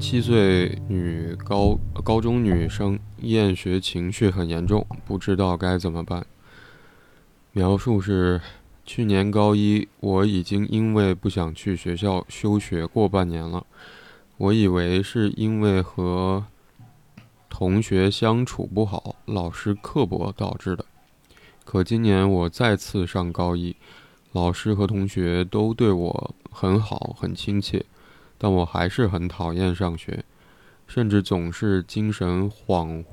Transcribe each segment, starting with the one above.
七岁女高高中女生厌学情绪很严重，不知道该怎么办。描述是：去年高一，我已经因为不想去学校休学过半年了。我以为是因为和同学相处不好，老师刻薄导致的。可今年我再次上高一，老师和同学都对我很好，很亲切。但我还是很讨厌上学，甚至总是精神恍，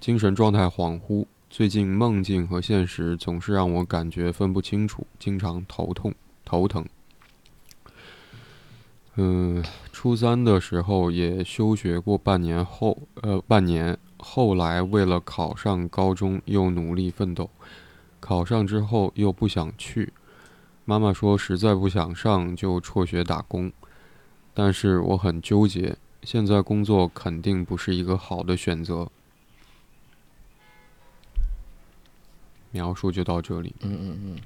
精神状态恍惚。最近梦境和现实总是让我感觉分不清楚，经常头痛、头疼。嗯，初三的时候也休学过半年后，呃，半年后来为了考上高中又努力奋斗，考上之后又不想去，妈妈说实在不想上就辍学打工。但是我很纠结，现在工作肯定不是一个好的选择。描述就到这里。嗯嗯嗯。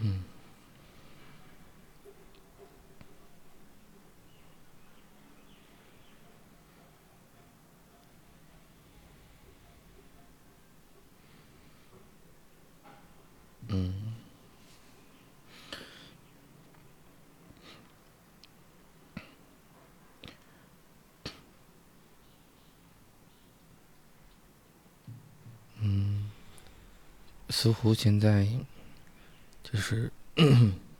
嗯。嗯。似乎现在就是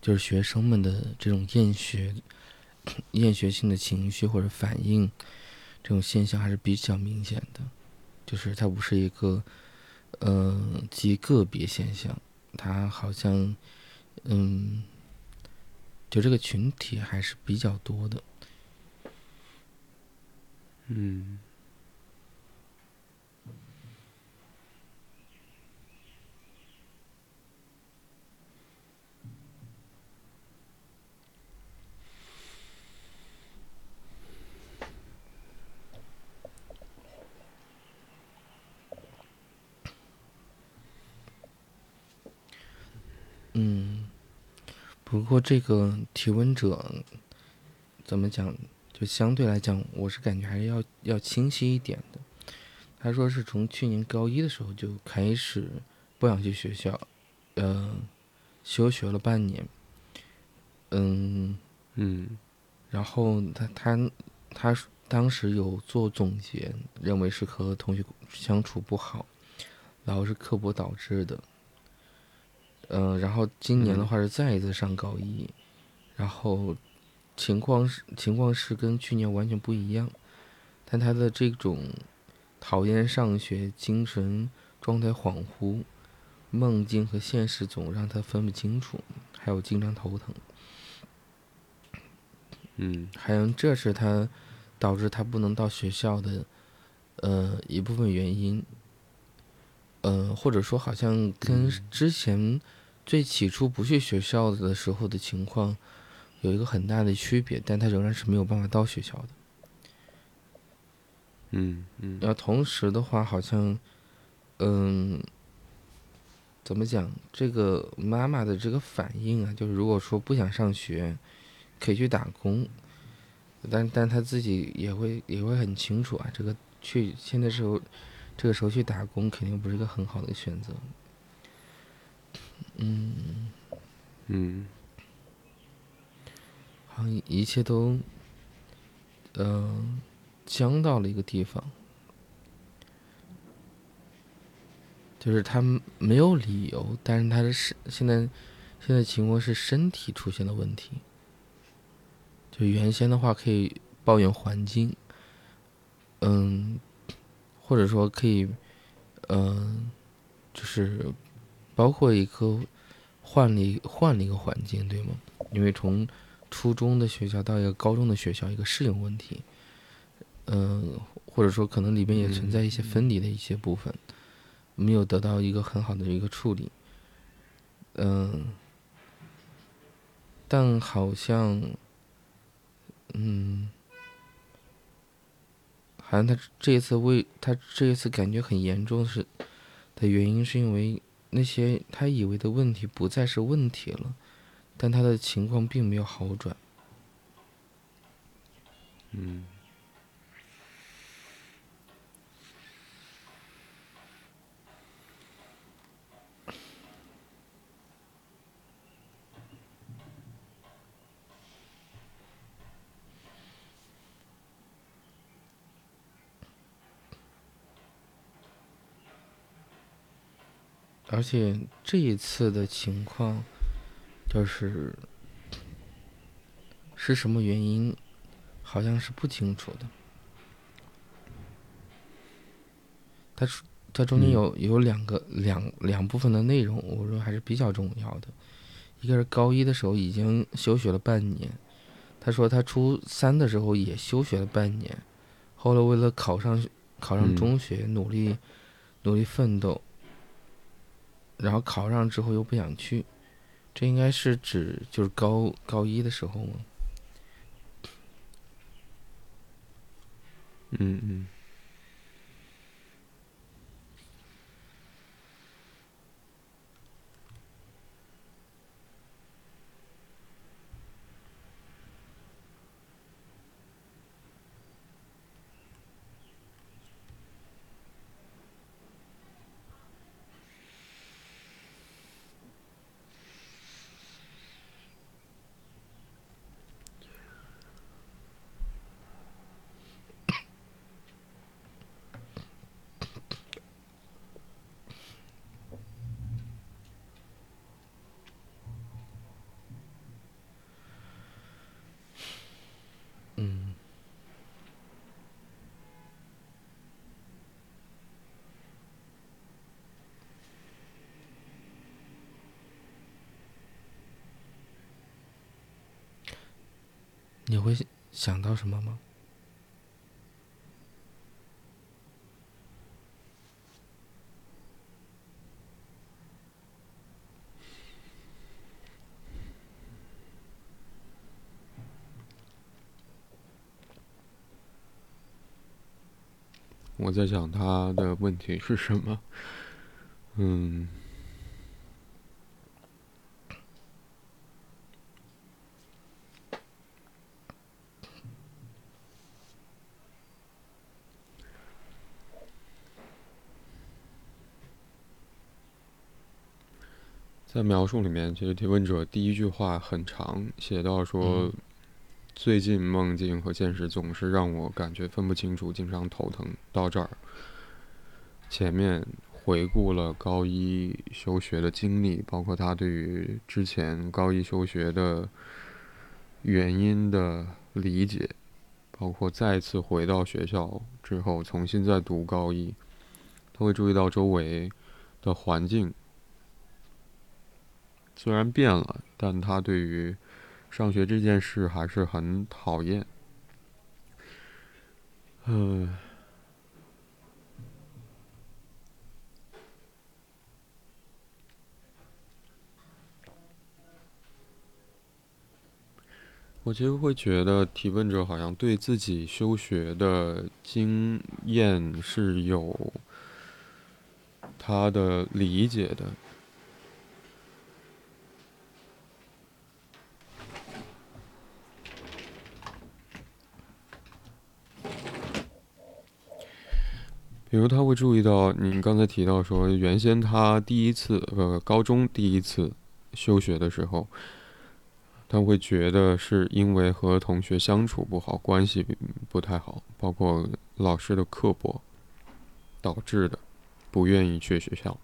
就是学生们的这种厌学、厌学性的情绪或者反应，这种现象还是比较明显的。就是它不是一个呃极个别现象，它好像嗯，就这个群体还是比较多的。嗯。嗯，不过这个提问者怎么讲？就相对来讲，我是感觉还是要要清晰一点的。他说是从去年高一的时候就开始不想去学校，呃，休学了半年。嗯嗯，然后他他他当时有做总结，认为是和同学相处不好，然后是刻薄导致的。嗯，然后今年的话是再一次上高一，然后情况是情况是跟去年完全不一样，但他的这种讨厌上学、精神状态恍惚、梦境和现实总让他分不清楚，还有经常头疼，嗯，还有这是他导致他不能到学校的呃一部分原因，呃或者说好像跟之前。最起初不去学校的时候的情况，有一个很大的区别，但他仍然是没有办法到学校的。嗯嗯。然后同时的话，好像，嗯，怎么讲？这个妈妈的这个反应啊，就是如果说不想上学，可以去打工，但但他自己也会也会很清楚啊，这个去现在时候，这个时候去打工肯定不是一个很好的选择。嗯，嗯，好像一切都，嗯，僵到了一个地方，就是他没有理由，但是他的身现在现在情况是身体出现了问题，就原先的话可以抱怨环境，嗯，或者说可以，嗯，就是。包括一个换了一换了一个环境，对吗？因为从初中的学校到一个高中的学校，一个适应问题，嗯，或者说可能里面也存在一些分离的一些部分，没有得到一个很好的一个处理，嗯，但好像，嗯，好像他这一次为他这一次感觉很严重是的原因，是因为。那些他以为的问题不再是问题了，但他的情况并没有好转。嗯。而且这一次的情况，就是是什么原因，好像是不清楚的。它它中间有有两个两两部分的内容，我说还是比较重要的。一个是高一的时候已经休学了半年，他说他初三的时候也休学了半年，后来为了考上考上中学，努力努力奋斗。然后考上之后又不想去，这应该是指就是高高一的时候吗？嗯嗯。你会想到什么吗？我在想他的问题是什么？嗯。在描述里面，其实提问者第一句话很长，写到说：“最近梦境和现实总是让我感觉分不清楚，经常头疼。”到这儿，前面回顾了高一休学的经历，包括他对于之前高一休学的原因的理解，包括再次回到学校之后重新再读高一，他会注意到周围的环境。虽然变了，但他对于上学这件事还是很讨厌。嗯，我其实会觉得提问者好像对自己休学的经验是有他的理解的。比如他会注意到，您刚才提到说，原先他第一次呃高中第一次休学的时候，他会觉得是因为和同学相处不好，关系不太好，包括老师的刻薄导致的，不愿意去学校。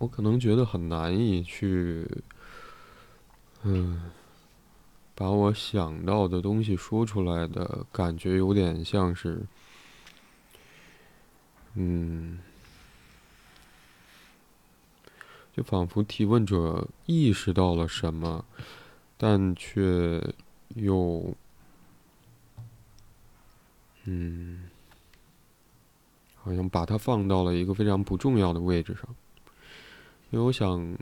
我可能觉得很难以去，嗯，把我想到的东西说出来的感觉，有点像是，嗯，就仿佛提问者意识到了什么，但却又，嗯，好像把它放到了一个非常不重要的位置上。因为我想，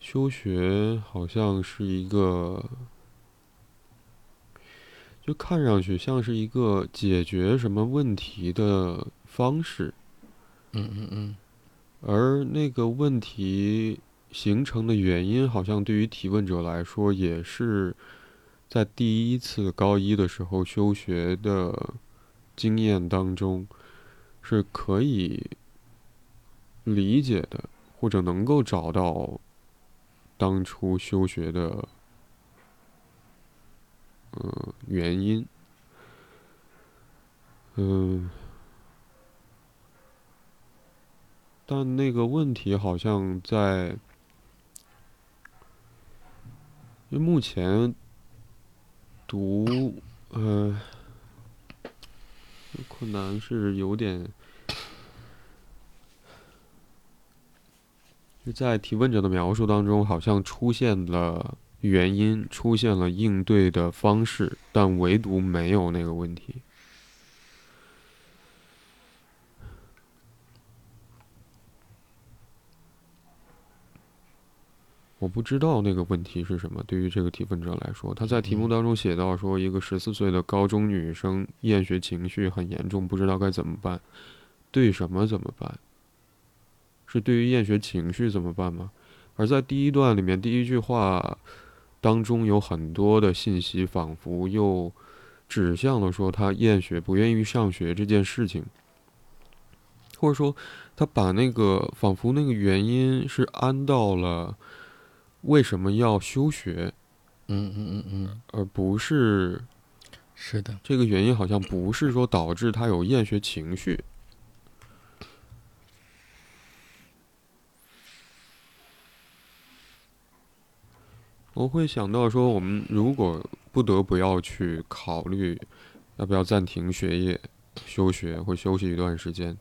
休学好像是一个，就看上去像是一个解决什么问题的方式，嗯嗯嗯，而那个问题形成的原因，好像对于提问者来说，也是在第一次高一的时候休学的经验当中是可以理解的，或者能够找到。当初休学的，呃，原因，嗯，但那个问题好像在，因为目前读，呃，困难是有点。在提问者的描述当中，好像出现了原因，出现了应对的方式，但唯独没有那个问题。我不知道那个问题是什么。对于这个提问者来说，他在题目当中写到说，一个十四岁的高中女生厌学情绪很严重，不知道该怎么办，对什么怎么办？是对于厌学情绪怎么办吗？而在第一段里面，第一句话当中有很多的信息，仿佛又指向了说他厌学、不愿意上学这件事情，或者说他把那个仿佛那个原因是安到了为什么要休学，嗯嗯嗯嗯，而不是是的，这个原因好像不是说导致他有厌学情绪。我会想到说，我们如果不得不要去考虑要不要暂停学业、休学或休息一段时间，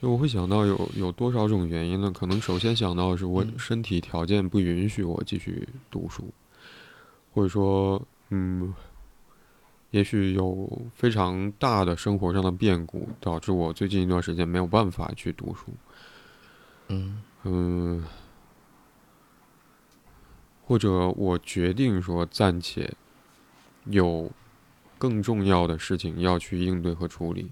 我会想到有有多少种原因呢？可能首先想到的是我身体条件不允许我继续读书，或者说，嗯，也许有非常大的生活上的变故，导致我最近一段时间没有办法去读书。嗯嗯。或者我决定说暂且有更重要的事情要去应对和处理，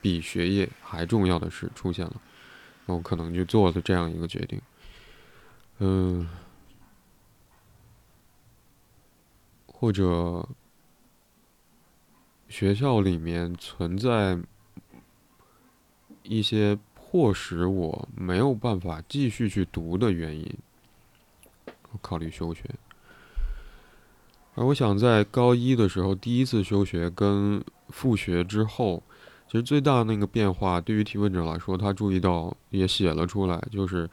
比学业还重要的事出现了，我可能就做了这样一个决定。嗯，或者学校里面存在一些迫使我没有办法继续去读的原因。考虑休学，而我想在高一的时候第一次休学跟复学之后，其实最大那个变化，对于提问者来说，他注意到也写了出来，就是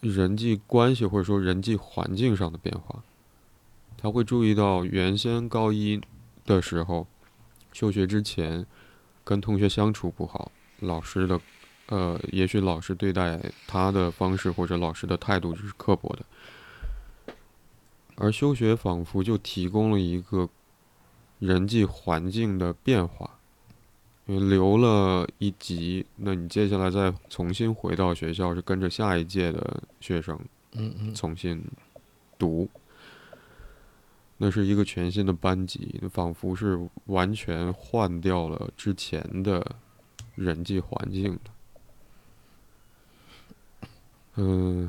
人际关系或者说人际环境上的变化。他会注意到原先高一的时候休学之前，跟同学相处不好，老师的呃，也许老师对待他的方式或者老师的态度就是刻薄的。而休学仿佛就提供了一个人际环境的变化，因为留了一级，那你接下来再重新回到学校，是跟着下一届的学生，嗯嗯，重新读，那是一个全新的班级，仿佛是完全换掉了之前的人际环境的，嗯。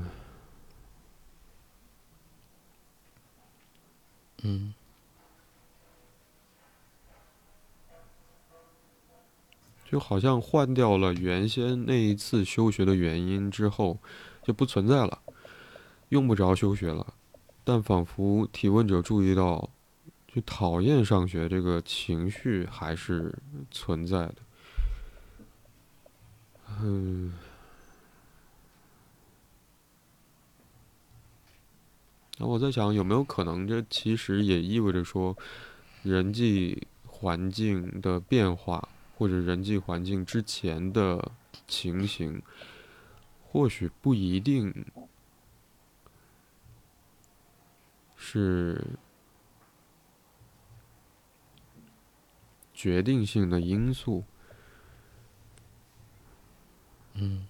嗯，就好像换掉了原先那一次休学的原因之后，就不存在了，用不着休学了。但仿佛提问者注意到，就讨厌上学这个情绪还是存在的。嗯。那我在想，有没有可能，这其实也意味着说，人际环境的变化，或者人际环境之前的情形，或许不一定是决定性的因素。嗯。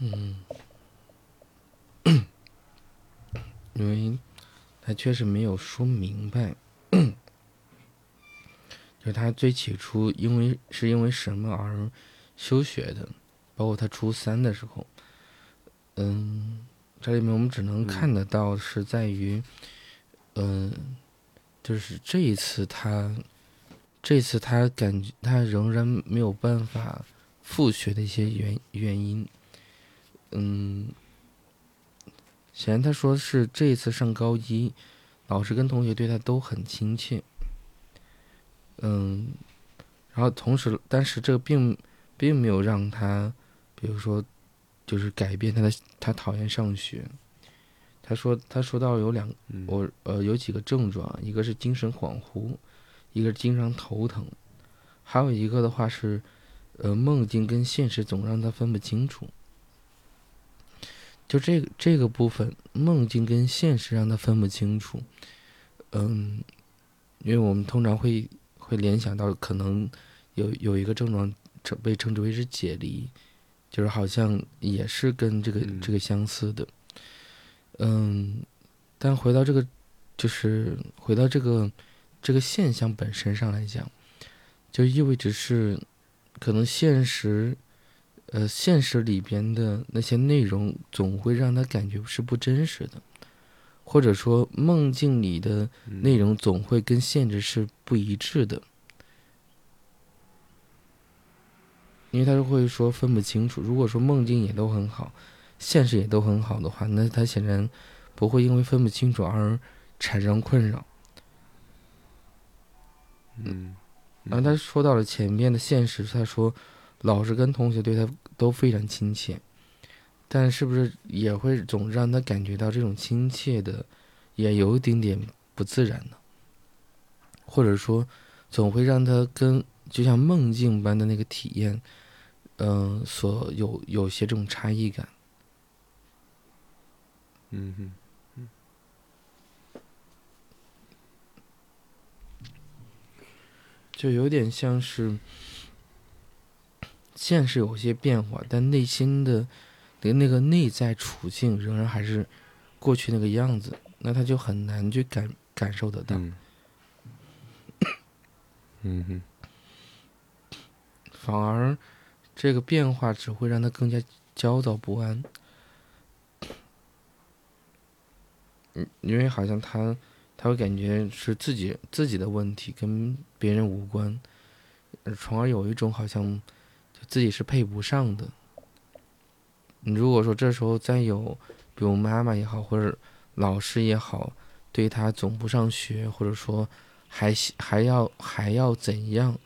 嗯，因为他确实没有说明白，就是他最起初因为是因为什么而休学的，包括他初三的时候，嗯，这里面我们只能看得到是在于，嗯，就是这一次他，这次他感觉他仍然没有办法复学的一些原原因。嗯，显然他说是这一次上高一，老师跟同学对他都很亲切。嗯，然后同时，但是这并并没有让他，比如说，就是改变他的他讨厌上学。他说他说到有两我呃有几个症状，一个是精神恍惚，一个是经常头疼，还有一个的话是，呃梦境跟现实总让他分不清楚。就这个这个部分，梦境跟现实让他分不清楚。嗯，因为我们通常会会联想到，可能有有一个症状称被称之为是解离，就是好像也是跟这个这个相似的。嗯，但回到这个，就是回到这个这个现象本身上来讲，就意味着是可能现实。呃，现实里边的那些内容总会让他感觉是不真实的，或者说梦境里的内容总会跟现实是不一致的，因为他会说分不清楚。如果说梦境也都很好，现实也都很好的话，那他显然不会因为分不清楚而产生困扰。嗯，然后他说到了前面的现实，他说。老师跟同学对他都非常亲切，但是不是也会总让他感觉到这种亲切的，也有一点点不自然呢？或者说，总会让他跟就像梦境般的那个体验，嗯，所有有些这种差异感。嗯哼，嗯，就有点像是。现实有些变化，但内心的的那个内在处境仍然还是过去那个样子，那他就很难去感感受得到。嗯哼，反而这个变化只会让他更加焦躁不安。嗯，因为好像他他会感觉是自己自己的问题，跟别人无关，从而有一种好像。自己是配不上的。你如果说这时候再有，比如妈妈也好，或者老师也好，对他总不上学，或者说还还要还要怎样，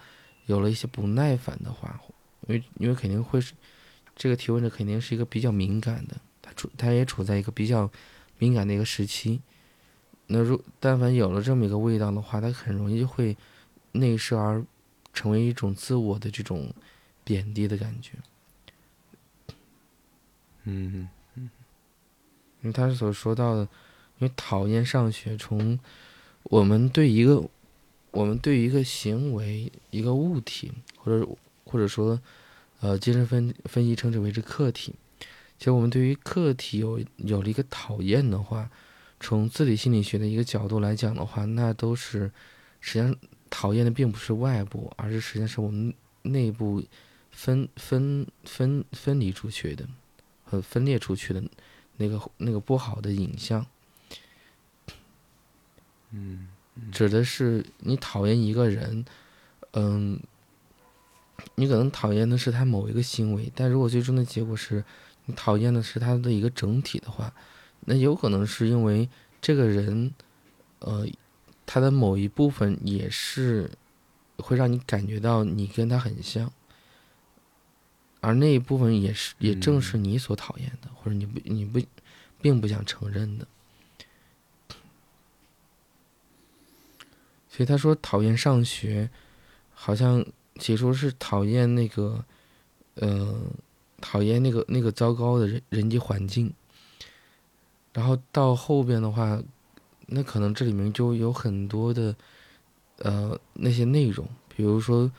有了一些不耐烦的话，因为因为肯定会是这个提问者肯定是一个比较敏感的，他处他也处在一个比较敏感的一个时期。那如但凡有了这么一个味道的话，他很容易会内射而成为一种自我的这种。贬低的感觉，嗯嗯，因为他所说到的，因为讨厌上学，从我们对一个，我们对一个行为、一个物体，或者或者说，呃，精神分分析称之为是客体。其实我们对于客体有有了一个讨厌的话，从自体心理学的一个角度来讲的话，那都是实际上讨厌的并不是外部，而是实际上是我们内部。分分分分离出去的，和分裂出去的，那个那个不好的影像，嗯，指的是你讨厌一个人，嗯，你可能讨厌的是他某一个行为，但如果最终的结果是你讨厌的是他的一个整体的话，那有可能是因为这个人，呃，他的某一部分也是会让你感觉到你跟他很像。而那一部分也是，也正是你所讨厌的，或者你不，你不，并不想承认的。所以他说讨厌上学，好像起初是讨厌那个，呃，讨厌那个那个糟糕的人人际环境。然后到后边的话，那可能这里面就有很多的，呃，那些内容，比如说，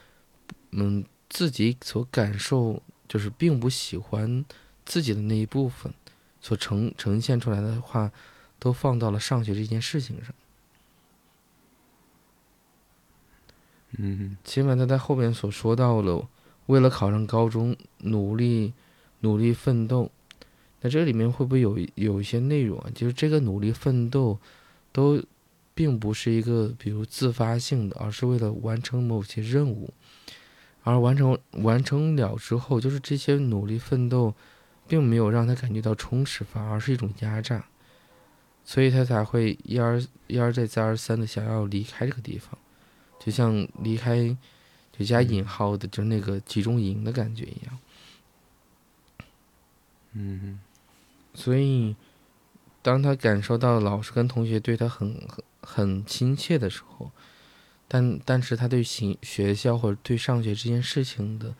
嗯，自己所感受。就是并不喜欢自己的那一部分所呈呈现出来的话，都放到了上学这件事情上。嗯起码他在后边所说到了，为了考上高中努力努力奋斗，那这里面会不会有有一些内容啊？就是这个努力奋斗，都并不是一个比如自发性的，而是为了完成某些任务，而完成完成了之后，就是这些努力奋斗，并没有让他感觉到充实，反而是一种压榨，所以他才会一而一而再再而三的想要离开这个地方。就像离开，就加引号的，就那个集中营的感觉一样。嗯所以，当他感受到老师跟同学对他很很很亲切的时候，但但是他对行学校或者对上学这件事情的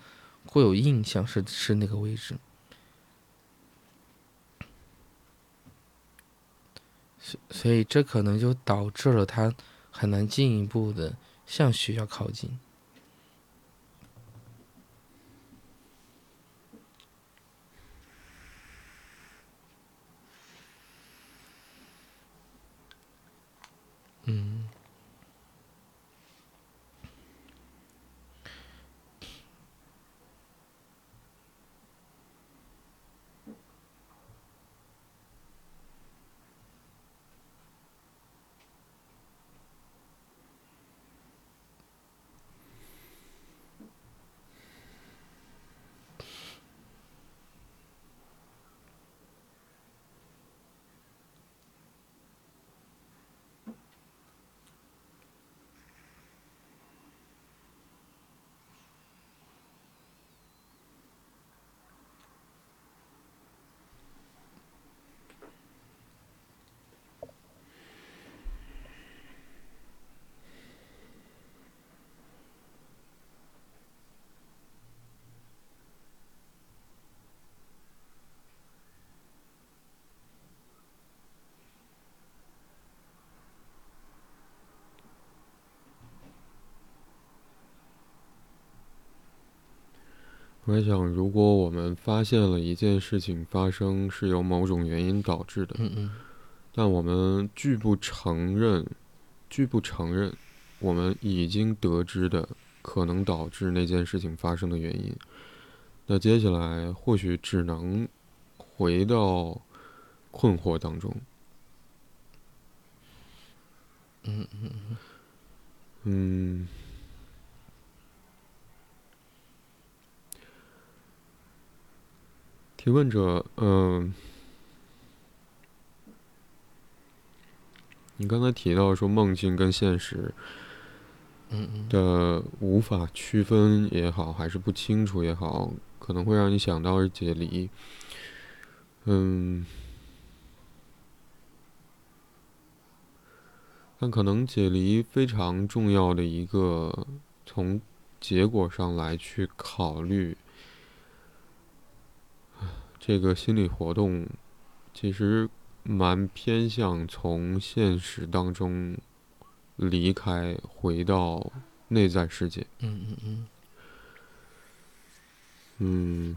固有印象是是那个位置。所所以这可能就导致了他很难进一步的向学校靠近。嗯，我在想，如果我们发现了一件事情发生是由某种原因导致的，嗯嗯。但我们拒不承认，拒不承认我们已经得知的可能导致那件事情发生的原因，那接下来或许只能回到困惑当中。嗯嗯。嗯，提问者，嗯、你刚才提到说梦境跟现实的无法区分也好，还是不清楚也好，可能会让你想到是解离。嗯，但可能解离非常重要的一个，从结果上来去考虑，这个心理活动其实蛮偏向从现实当中离开，回到内在世界。嗯嗯嗯嗯，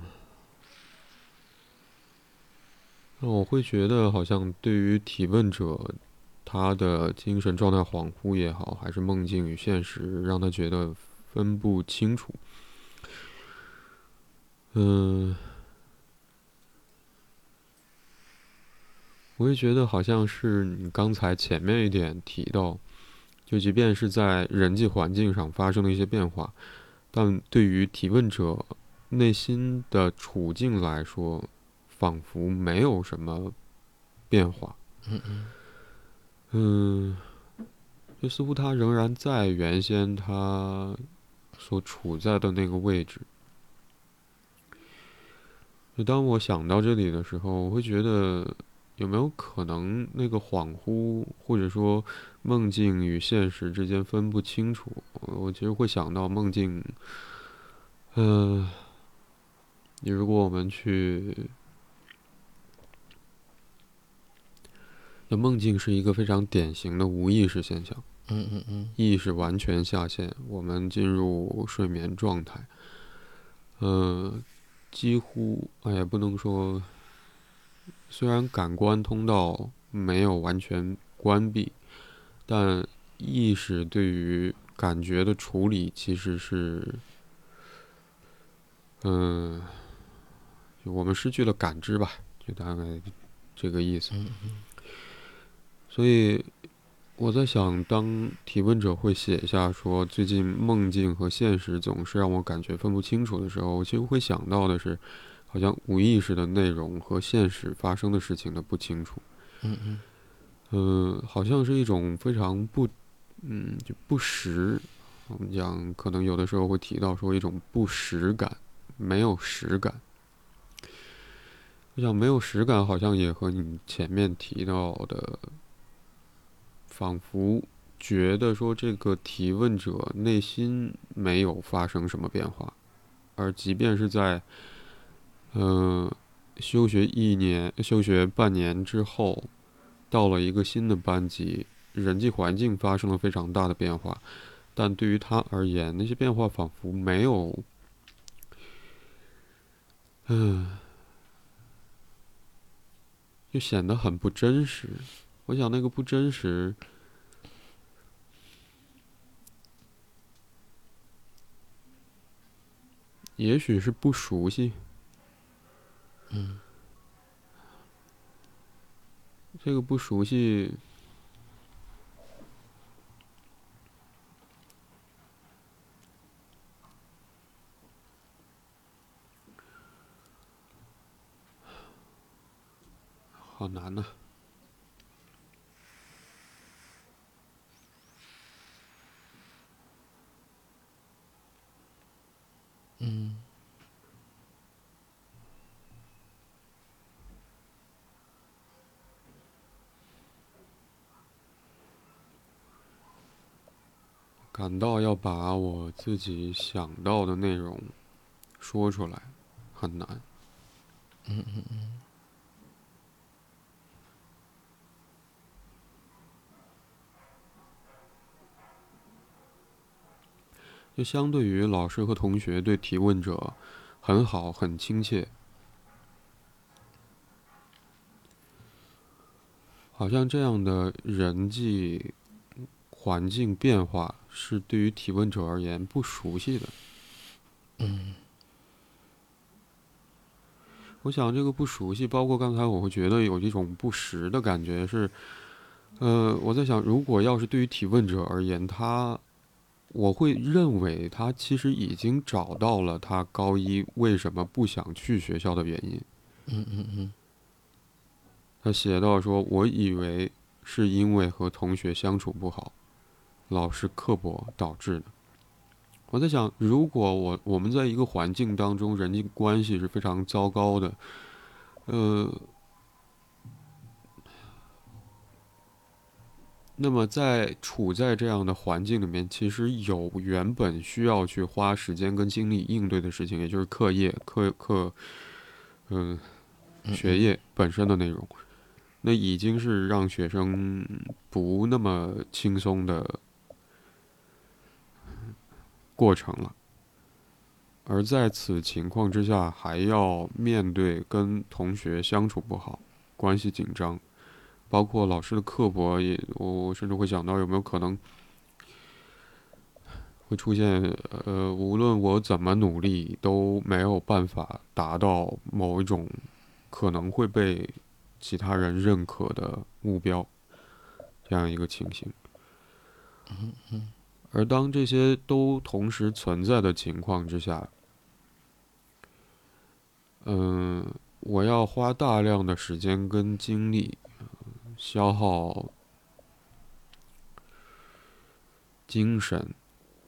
那我会觉得，好像对于提问者，他的精神状态恍惚也好，还是梦境与现实，让他觉得分不清楚。嗯，我会觉得好像是你刚才前面一点提到，就即便是在人际环境上发生了一些变化，但对于提问者内心的处境来说，仿佛没有什么变化。嗯嗯嗯，就似乎他仍然在原先他所处在的那个位置。就当我想到这里的时候，我会觉得有没有可能那个恍惚，或者说梦境与现实之间分不清楚？我其实会想到梦境，嗯、你如果我们去，那梦境是一个非常典型的无意识现象。嗯嗯嗯意识完全下线，我们进入睡眠状态。呃，几乎哎也不能说，虽然感官通道没有完全关闭，但意识对于感觉的处理其实是，嗯，我们失去了感知吧，就大概这个意思。所以。我在想，当提问者会写下说最近梦境和现实总是让我感觉分不清楚的时候，我其实会想到的是，好像无意识的内容和现实发生的事情的不清楚。嗯嗯。呃，好像是一种非常不，嗯，就不实。我们讲，可能有的时候会提到说一种不实感，没有实感。我想，没有实感，好像也和你前面提到的。仿佛觉得说这个提问者内心没有发生什么变化，而即便是在，嗯，休学一年、休学半年之后，到了一个新的班级，人际环境发生了非常大的变化，但对于他而言，那些变化仿佛没有，嗯，就显得很不真实。我想那个不真实，也许是不熟悉。嗯，这个不熟悉，好难呐。感到要把我自己想到的内容说出来很难。嗯嗯嗯。就相对于老师和同学对提问者很好、很亲切，好像这样的人际环境变化是对于提问者而言不熟悉的。嗯，我想这个不熟悉，包括刚才我会觉得有一种不实的感觉，是，呃，我在想，如果要是对于提问者而言，他。我会认为他其实已经找到了他高一为什么不想去学校的原因。嗯嗯嗯。他写到说：“我以为是因为和同学相处不好，老师刻薄导致的。”我在想，如果我我们在一个环境当中，人际关系是非常糟糕的，呃。那么，在处在这样的环境里面，其实有原本需要去花时间跟精力应对的事情，也就是课业、课课，嗯，学业本身的内容，那已经是让学生不那么轻松的过程了。而在此情况之下，还要面对跟同学相处不好、关系紧张。包括老师的刻薄，也我我甚至会想到有没有可能会出现，呃，无论我怎么努力都没有办法达到某一种可能会被其他人认可的目标，这样一个情形。而当这些都同时存在的情况之下，嗯，我要花大量的时间跟精力。消耗精神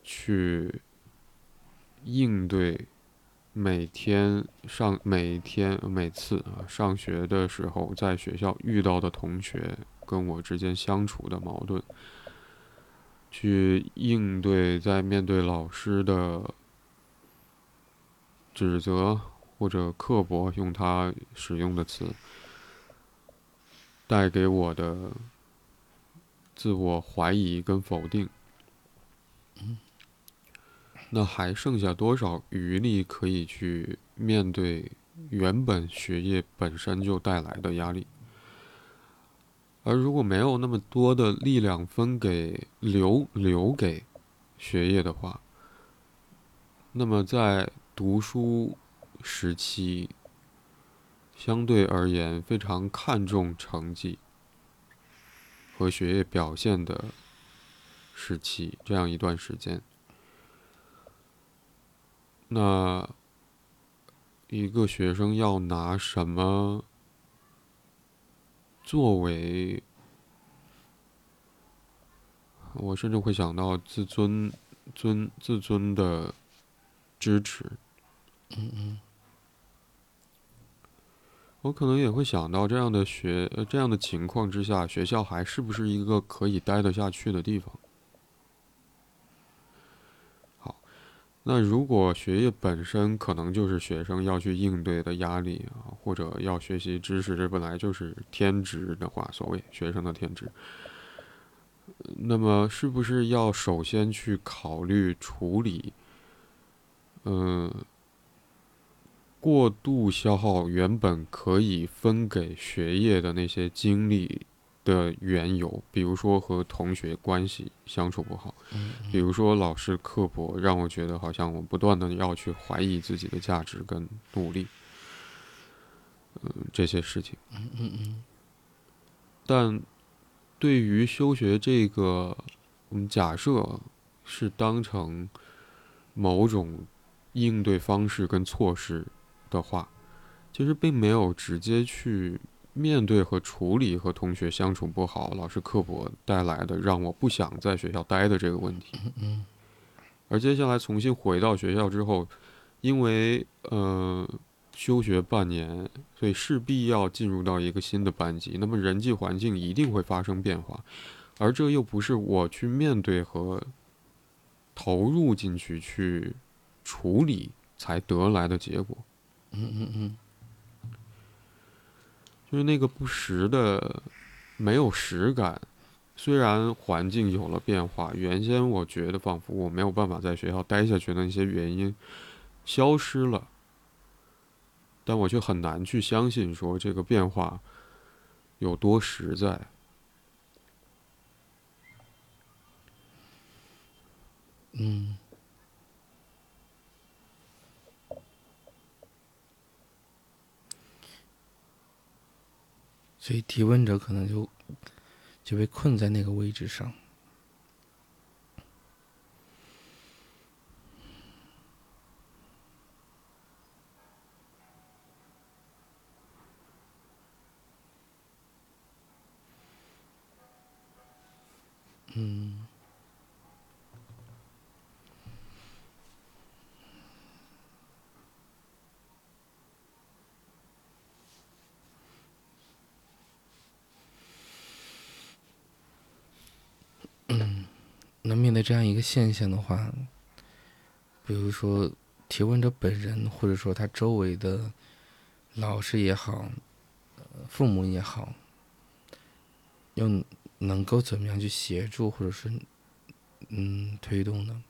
去应对每天上每天每次啊上学的时候，在学校遇到的同学跟我之间相处的矛盾，去应对在面对老师的指责或者刻薄，用他使用的词。带给我的自我怀疑跟否定，那还剩下多少余力可以去面对原本学业本身就带来的压力？而如果没有那么多的力量分给留留给学业的话，那么在读书时期，相对而言非常看重成绩和学业表现的时期，这样一段时间，那一个学生要拿什么作为？我甚至会想到自尊、尊、自尊的支持。嗯嗯。我可能也会想到这样的学、这样的情况之下，学校还是不是一个可以待得下去的地方？那如果学业本身可能就是学生要去应对的压力啊，或者要学习知识，这本来就是天职的话，所谓学生的天职。那么，是不是要首先去考虑处理，嗯，过度消耗原本可以分给学业的那些精力的缘由？比如说和同学关系相处不好，比如说老师刻薄，让我觉得好像我不断的要去怀疑自己的价值跟努力，嗯，这些事情。嗯嗯嗯。但。对于休学这个，我们假设是当成某种应对方式跟措施的话，其实并没有直接去面对和处理和同学相处不好、老师刻薄带来的让我不想在学校待的这个问题。而接下来重新回到学校之后，因为呃。休学半年，所以势必要进入到一个新的班级，那么人际环境一定会发生变化，而这又不是我去面对和投入进去去处理才得来的结果。嗯嗯嗯，就是那个不实的，没有实感。虽然环境有了变化，原先我觉得仿佛我没有办法在学校待下去的那些原因消失了。但我却很难去相信，说这个变化有多实在。嗯，所以提问者可能就就被困在那个位置上。嗯，那面对这样一个现象的话，比如说提问者本人，或者说他周围的老师也好，父母也好，又。能够怎么样去协助，或者是嗯推动呢？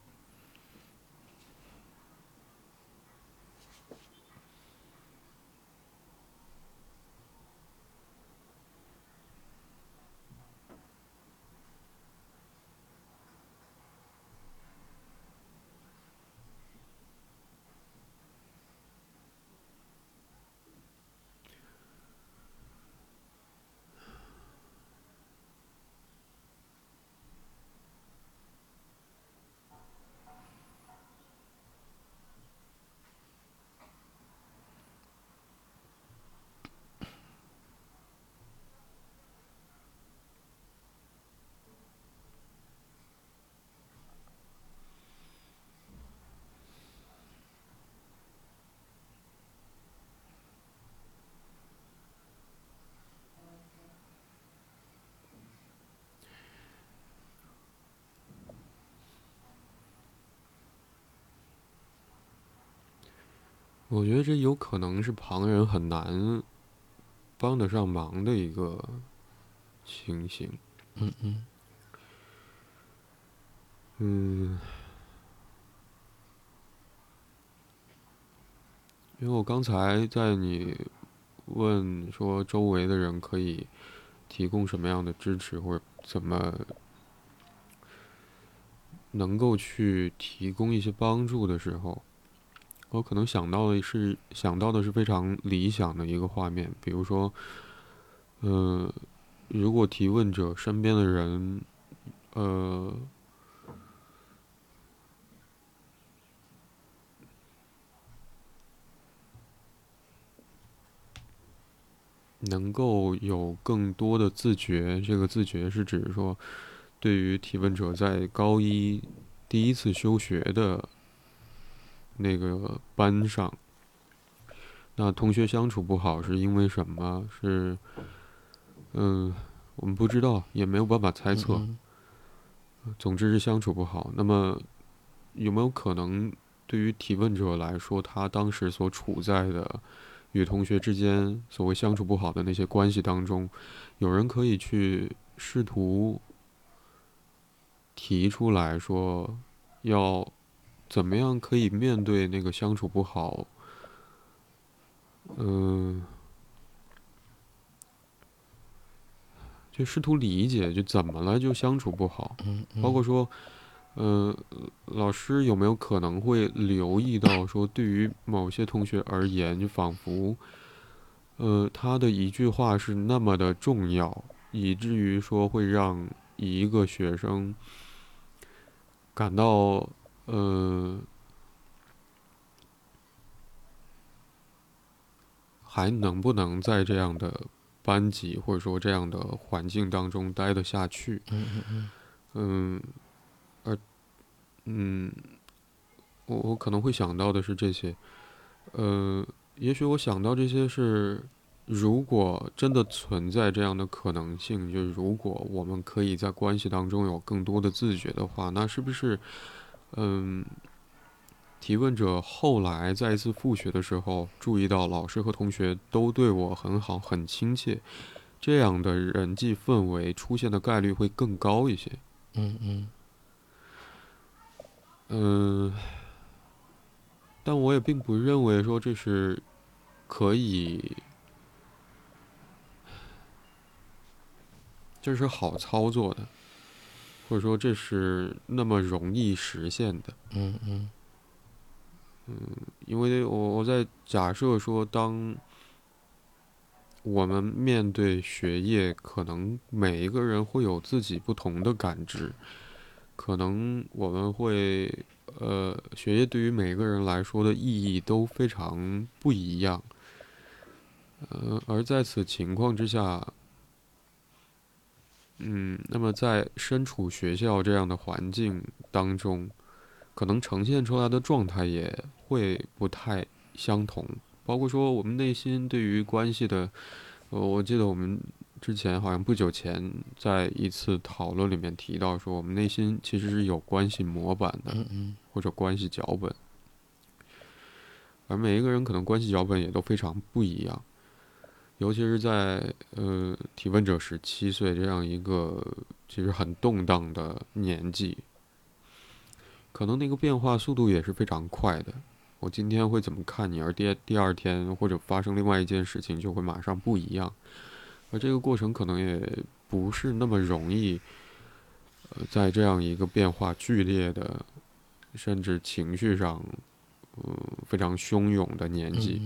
我觉得这有可能是旁人很难帮得上忙的一个情形。嗯嗯嗯，因为我刚才在你问说周围的人可以提供什么样的支持，或者怎么能够去提供一些帮助的时候，我可能想到的是想到的是非常理想的一个画面，比如说，嗯，如果提问者身边的人，呃。能够有更多的自觉，这个自觉是指说，对于提问者在高一第一次休学的那个班上，那同学相处不好是因为什么？是，嗯，我们不知道，也没有办法猜测。总之是相处不好。那么，有没有可能对于提问者来说，他当时所处在的？与同学之间所谓相处不好的那些关系当中，有人可以去试图提出来说，要怎么样可以面对那个相处不好，嗯，就试图理解，就怎么了就相处不好，包括说。嗯，老师有没有可能会留意到说，对于某些同学而言，就仿佛，呃，他的一句话是那么的重要，以至于说会让一个学生感到，呃，还能不能在这样的班级或者说这样的环境当中待得下去？嗯嗯嗯。嗯。嗯，我我可能会想到的是这些，呃，也许我想到这些是，如果真的存在这样的可能性，就是如果我们可以在关系当中有更多的自觉的话，那是不是，嗯，提问者后来再一次复学的时候，注意到老师和同学都对我很好、很亲切，这样的人际氛围出现的概率会更高一些？嗯嗯。嗯，但我也并不认为说这是可以，这是好操作的，或者说这是那么容易实现的。嗯嗯。嗯，因为我我在假设说，当我们面对学业，可能每一个人会有自己不同的感知。可能我们会，呃，学业对于每个人来说的意义都非常不一样，呃，而在此情况之下，嗯，那么在身处学校这样的环境当中，可能呈现出来的状态也会不太相同，包括说我们内心对于关系的，呃，我记得我们。之前好像不久前在一次讨论里面提到说，我们内心其实是有关系模板的，或者关系脚本，而每一个人可能关系脚本也都非常不一样，尤其是在呃提问者十七岁这样一个其实很动荡的年纪，可能那个变化速度也是非常快的。我今天会怎么看你，而第第二天或者发生另外一件事情就会马上不一样。而这个过程可能也不是那么容易，呃，在这样一个变化剧烈的，甚至情绪上，嗯，非常汹涌的年纪，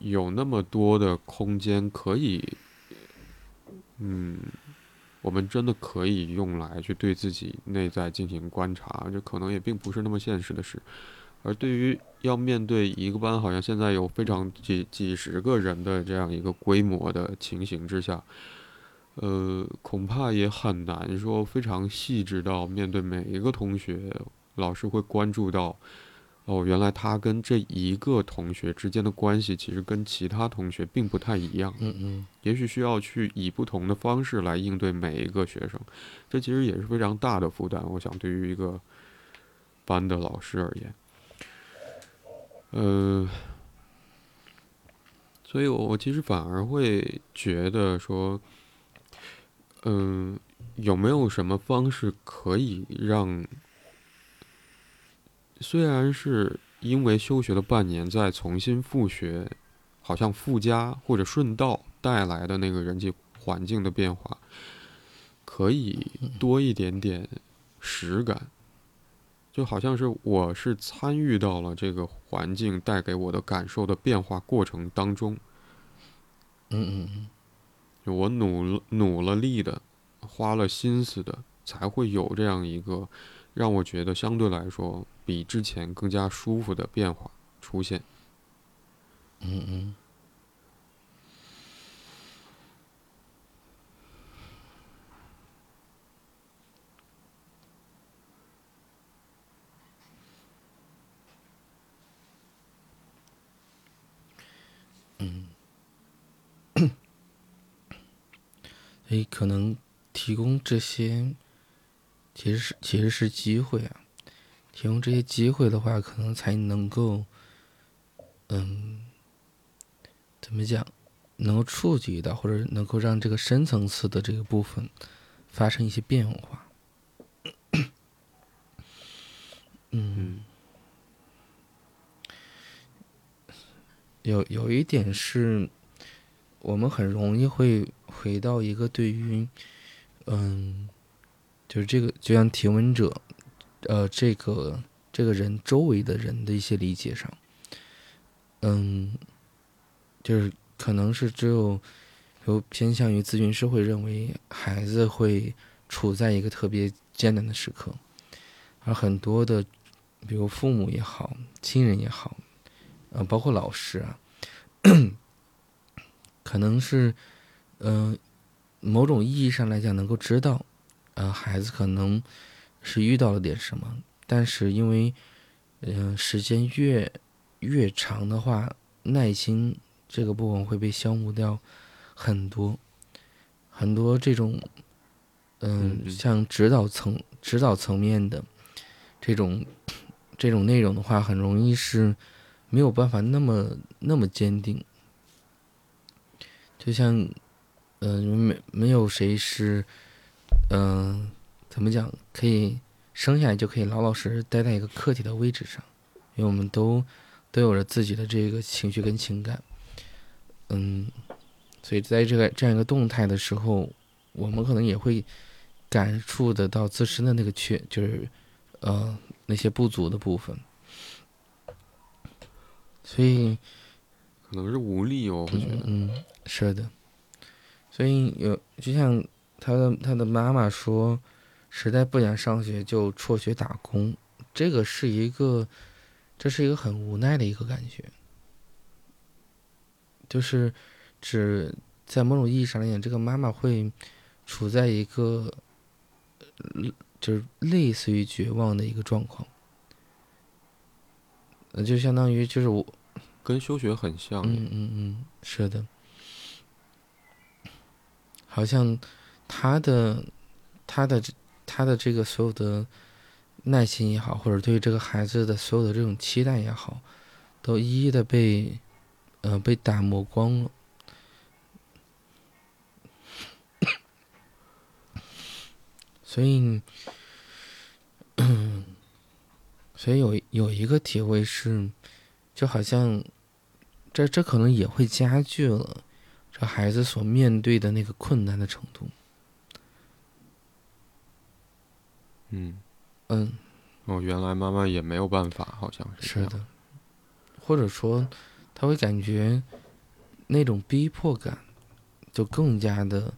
有那么多的空间可以，嗯，我们真的可以用来去对自己内在进行观察，这可能也并不是那么现实的事。而对于要面对一个班，好像现在有非常几几十个人的这样一个规模的情形之下，呃，恐怕也很难说非常细致到面对每一个同学，老师会关注到，哦，原来他跟这一个同学之间的关系其实跟其他同学并不太一样。嗯嗯。也许需要去以不同的方式来应对每一个学生，这其实也是非常大的负担。我想，对于一个班的老师而言。呃，所以我我其实反而会觉得说，嗯，有没有什么方式可以让，虽然是因为休学了半年再重新复学，好像附加或者顺道带来的那个人际环境的变化，可以多一点点实感，就好像是我是参与到了这个环境带给我的感受的变化过程当中。嗯嗯嗯，我努了努了力的，花了心思的，才会有这样一个让我觉得相对来说比之前更加舒服的变化出现。嗯嗯。所以可能提供这些，其实是其实是机会啊。提供这些机会的话，可能才能够，嗯，怎么讲，能够触及到，或者能够让这个深层次的这个部分发生一些变化。嗯，有有一点是，我们很容易会。回到一个对于，嗯，就是这个，就像提问者，呃，这个这个人周围的人的一些理解上，嗯，就是可能是只有有偏向于咨询师会认为孩子会处在一个特别艰难的时刻，而很多的，比如父母也好，亲人也好，呃，包括老师啊，可能是。嗯，某种意义上来讲，能够知道，呃，孩子可能是遇到了点什么，但是因为，嗯，时间越越长的话，耐心这个部分会被消磨掉很多，很多这种，嗯，像指导层指导层面的这种这种内容的话，很容易是没有办法那么那么坚定，就像。嗯，没没有谁是，嗯，怎么讲？可以生下来就可以老老实实待在一个客体的位置上，因为我们都都有着自己的这个情绪跟情感，嗯，所以在这个这样一个动态的时候，我们可能也会感触得到自身的那个缺，就是呃那些不足的部分，所以可能是无力哦，我觉得，嗯，是的。所以有就像他的他的妈妈说，实在不想上学就辍学打工，这个是一个，这是一个很无奈的一个感觉。就是只在某种意义上来讲，这个妈妈会处在一个，就是类似于绝望的一个状况。呃，就相当于就是我，跟休学很像。嗯嗯嗯，是的。好像他的他的他的这个所有的耐心也好，或者对这个孩子的所有的这种期待也好，都一一的被呃被打磨光了。所以，所以有有一个体会是，就好像这这可能也会加剧了。这孩子所面对的那个困难的程度，嗯。嗯，哦，原来妈妈也没有办法，好像是是的，或者说他会感觉那种逼迫感就更加的，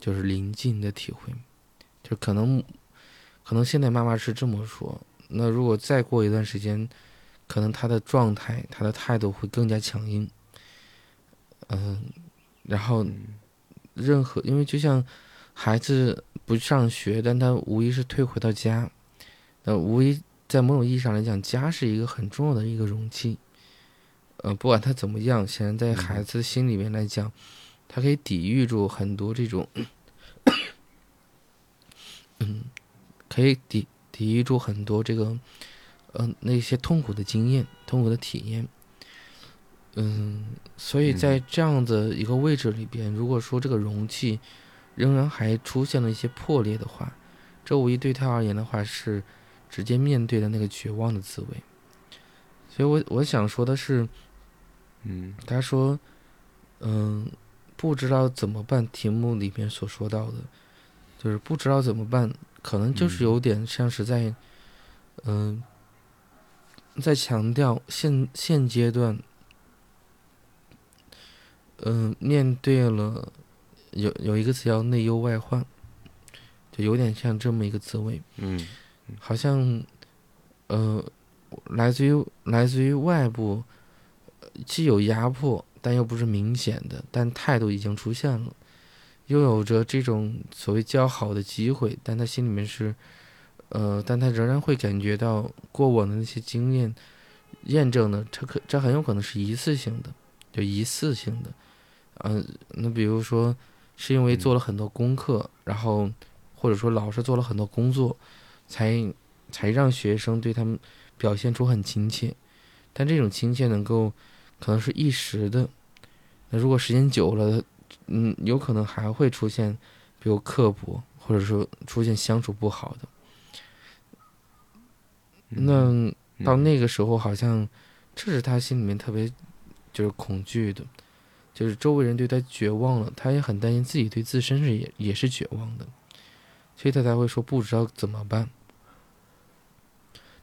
就是临近的体会，就可能可能现在妈妈是这么说，那如果再过一段时间，可能他的状态、他的态度会更加强硬，嗯。然后，任何因为就像孩子不上学，但他无疑是退回到家，呃，无疑在某种意义上来讲，家是一个很重要的一个容器。呃，不管他怎么样，显然在孩子心里面来讲，他可以抵御住很多这种，嗯，可以抵抵御住很多这个，嗯，那些痛苦的经验、痛苦的体验。嗯，所以在这样的一个位置里边，如果说这个容器仍然还出现了一些破裂的话，这无疑对他而言的话是直接面对的那个绝望的滋味。所以我我想说的是，嗯他说，嗯，不知道怎么办。题目里面所说到的，就是不知道怎么办，可能就是嗯有点像是在，嗯、在强调现现阶段，嗯、面对了有有一个词叫内忧外患，就有点像这么一个滋味。嗯好像，呃，来自于来自于外部，呃既有压迫，但又不是明显的，但态度已经出现了，又有着这种所谓较好的机会，但他心里面是，呃，但他仍然会感觉到过往的那些经验验证的，这可这很有可能是一次性的，就一次性的，嗯、那比如说是因为做了很多功课，然后或者说老师做了很多工作。才才让学生对他们表现出很亲切，但这种亲切能够可能是一时的，那如果时间久了，嗯，有可能还会出现，比如刻薄，或者说出现相处不好的。嗯那到那个时候，好像这是他心里面特别就是恐惧的，就是周围人对他绝望了，他也很担心自己对自身是也也是绝望的，所以他才会说不知道怎么办。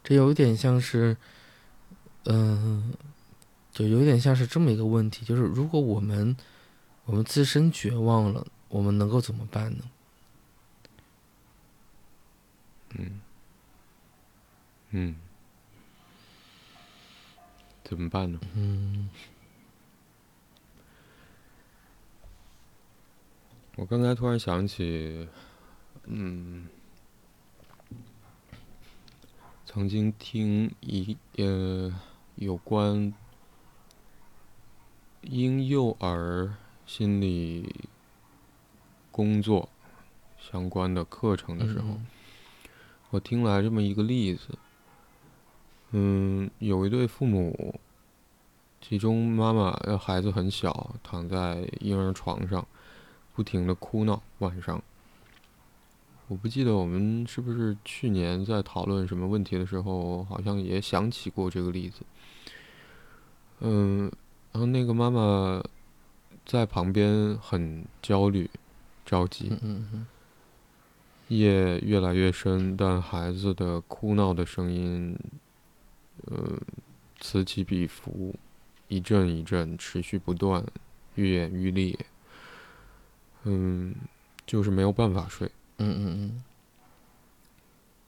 这有一点像是，嗯、就有点像是这么一个问题，就是如果我们我们自身绝望了，我们能够怎么办呢？嗯嗯，怎么办呢？嗯我刚才突然想起，嗯，曾经听一呃有关婴幼儿心理工作相关的课程的时候，嗯我听来这么一个例子，嗯，有一对父母，其中妈妈的孩子很小，躺在婴儿床上，不停的哭闹。晚上，我不记得我们是不是去年在讨论什么问题的时候，好像也想起过这个例子。嗯，然后那个妈妈在旁边很焦虑、着急。嗯嗯嗯夜越来越深，但孩子的哭闹的声音，呃，此起彼伏，一阵一阵，持续不断，愈演愈烈。嗯，就是没有办法睡。嗯嗯嗯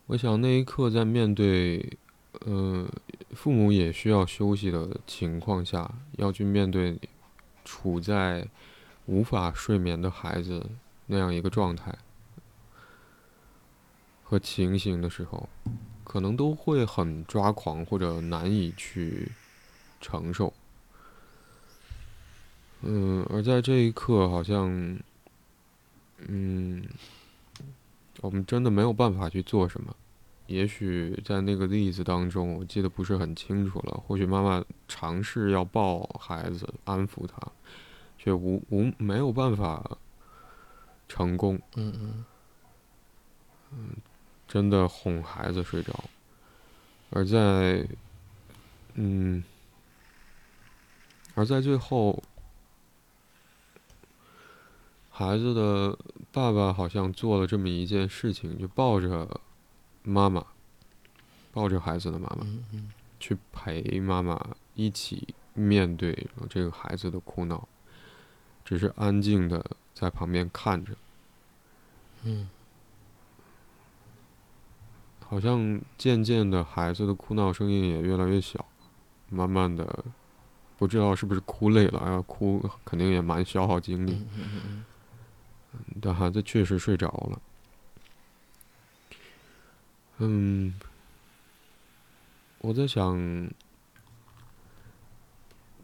我想那一刻在面对，呃，父母也需要休息的情况下，要去面对处在无法睡眠的孩子那样一个状态和情形的时候，可能都会很抓狂或者难以去承受。嗯，而在这一刻，好像，嗯，我们真的没有办法去做什么。也许在那个例子当中，我记得不是很清楚了。或许妈妈尝试要抱孩子，安抚他，却无无没有办法成功，嗯嗯真的哄孩子睡着。而在，嗯，而在最后，孩子的爸爸好像做了这么一件事情，就抱着妈妈，抱着孩子的妈妈，去陪妈妈一起面对这个孩子的哭闹，只是安静的在旁边看着，嗯。好像渐渐的孩子的哭闹声音也越来越小，慢慢的，不知道是不是哭累了，要哭肯定也蛮消耗精力，嗯嗯嗯但孩子确实睡着了。嗯，我在想，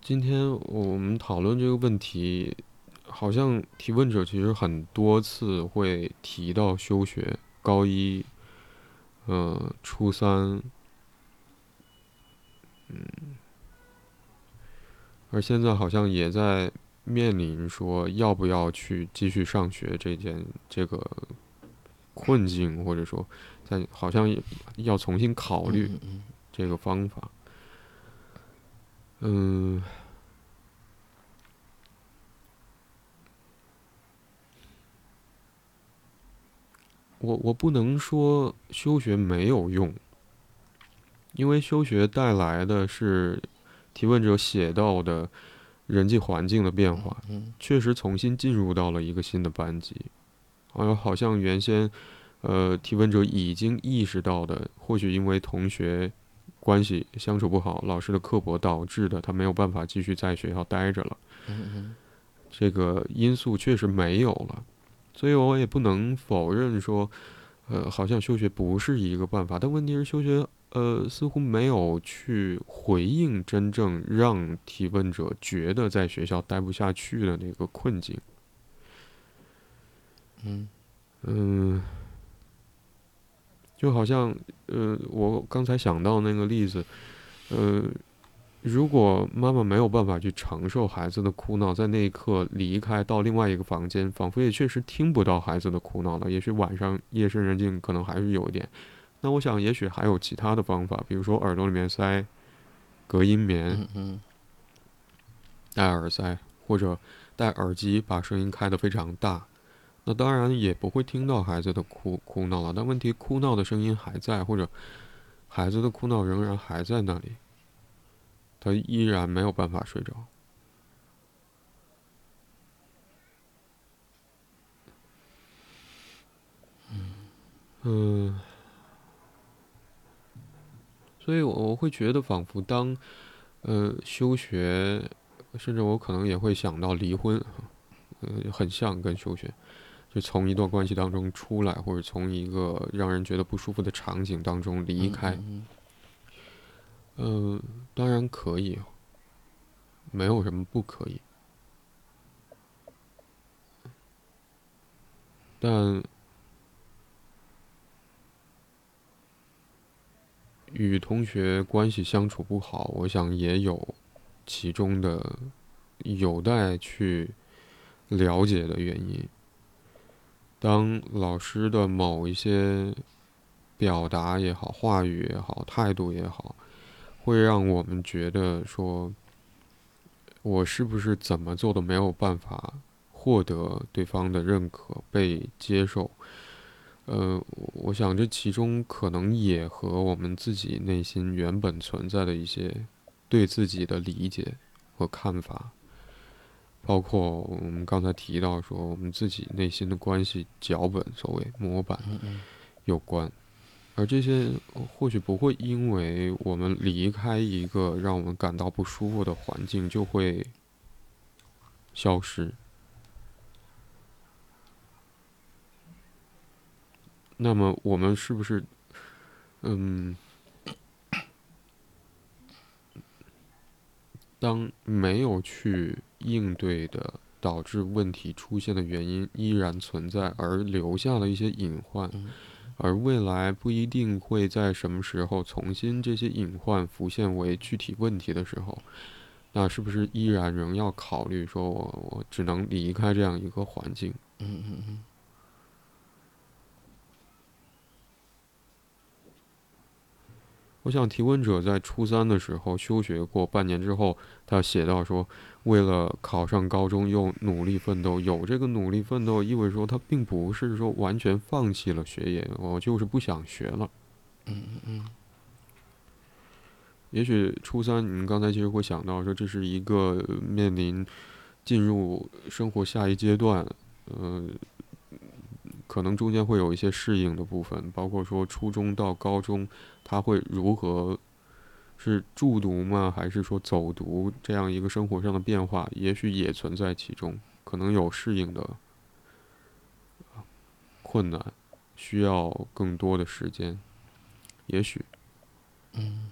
今天我们讨论这个问题，好像提问者其实很多次会提到休学，高一，呃，初三，嗯，而现在好像也在面临说要不要去继续上学这件这个困境，或者说在好像要重新考虑这个方法。嗯，我我不能说休学没有用，因为休学带来的是提问者写到的人际环境的变化，确实重新进入到了一个新的班级，而好像原先呃提问者已经意识到的，或许因为同学。关系相处不好，老师的刻薄导致的，他没有办法继续在学校待着了。这个因素确实没有了，所以我也不能否认说，呃，好像休学不是一个办法。但问题是，休学呃似乎没有去回应真正让提问者觉得在学校待不下去的那个困境。嗯嗯。就好像，呃，我刚才想到那个例子，呃，如果妈妈没有办法去承受孩子的哭闹，在那一刻离开到另外一个房间，仿佛也确实听不到孩子的哭闹了。也许晚上夜深人静，可能还是有一点。那我想，也许还有其他的方法，比如说耳朵里面塞隔音棉，戴耳塞，或者戴耳机，把声音开得非常大。那当然也不会听到孩子的哭哭闹了，但问题哭闹的声音还在，或者孩子的哭闹仍然还在那里，他依然没有办法睡着。嗯，所以我我会觉得，仿佛当呃休学，甚至我可能也会想到离婚，呃，很像跟休学。就从一段关系当中出来，或者从一个让人觉得不舒服的场景当中离开，嗯，嗯当然可以，没有什么不可以，但与同学关系相处不好，我想也有其中的有待去了解的原因。当老师的某一些表达也好、话语也好、态度也好，会让我们觉得说，我是不是怎么做都没有办法获得对方的认可、被接受？呃，我想这其中可能也和我们自己内心原本存在的一些对自己的理解和看法。包括我们刚才提到说，我们自己内心的关系脚本，所谓模板，有关，而这些或许不会因为我们离开一个让我们感到不舒服的环境就会消失。那么，我们是不是，嗯，当没有去。应对的导致问题出现的原因依然存在，而留下了一些隐患，而未来不一定会在什么时候重新这些隐患浮现为具体问题的时候，那是不是依然仍要考虑说，我我只能离开这样一个环境？嗯嗯嗯。我想提问者在初三的时候休学过半年之后，他写到说。为了考上高中又努力奋斗，有这个努力奋斗意味着说他并不是说完全放弃了学业，我就是不想学了。嗯嗯嗯。也许初三，你们刚才其实会想到说这是一个面临进入生活下一阶段，嗯，可能中间会有一些适应的部分，包括说初中到高中他会如何。是住读吗？还是说走读这样一个生活上的变化，也许也存在其中，可能有适应的困难，需要更多的时间，也许，嗯。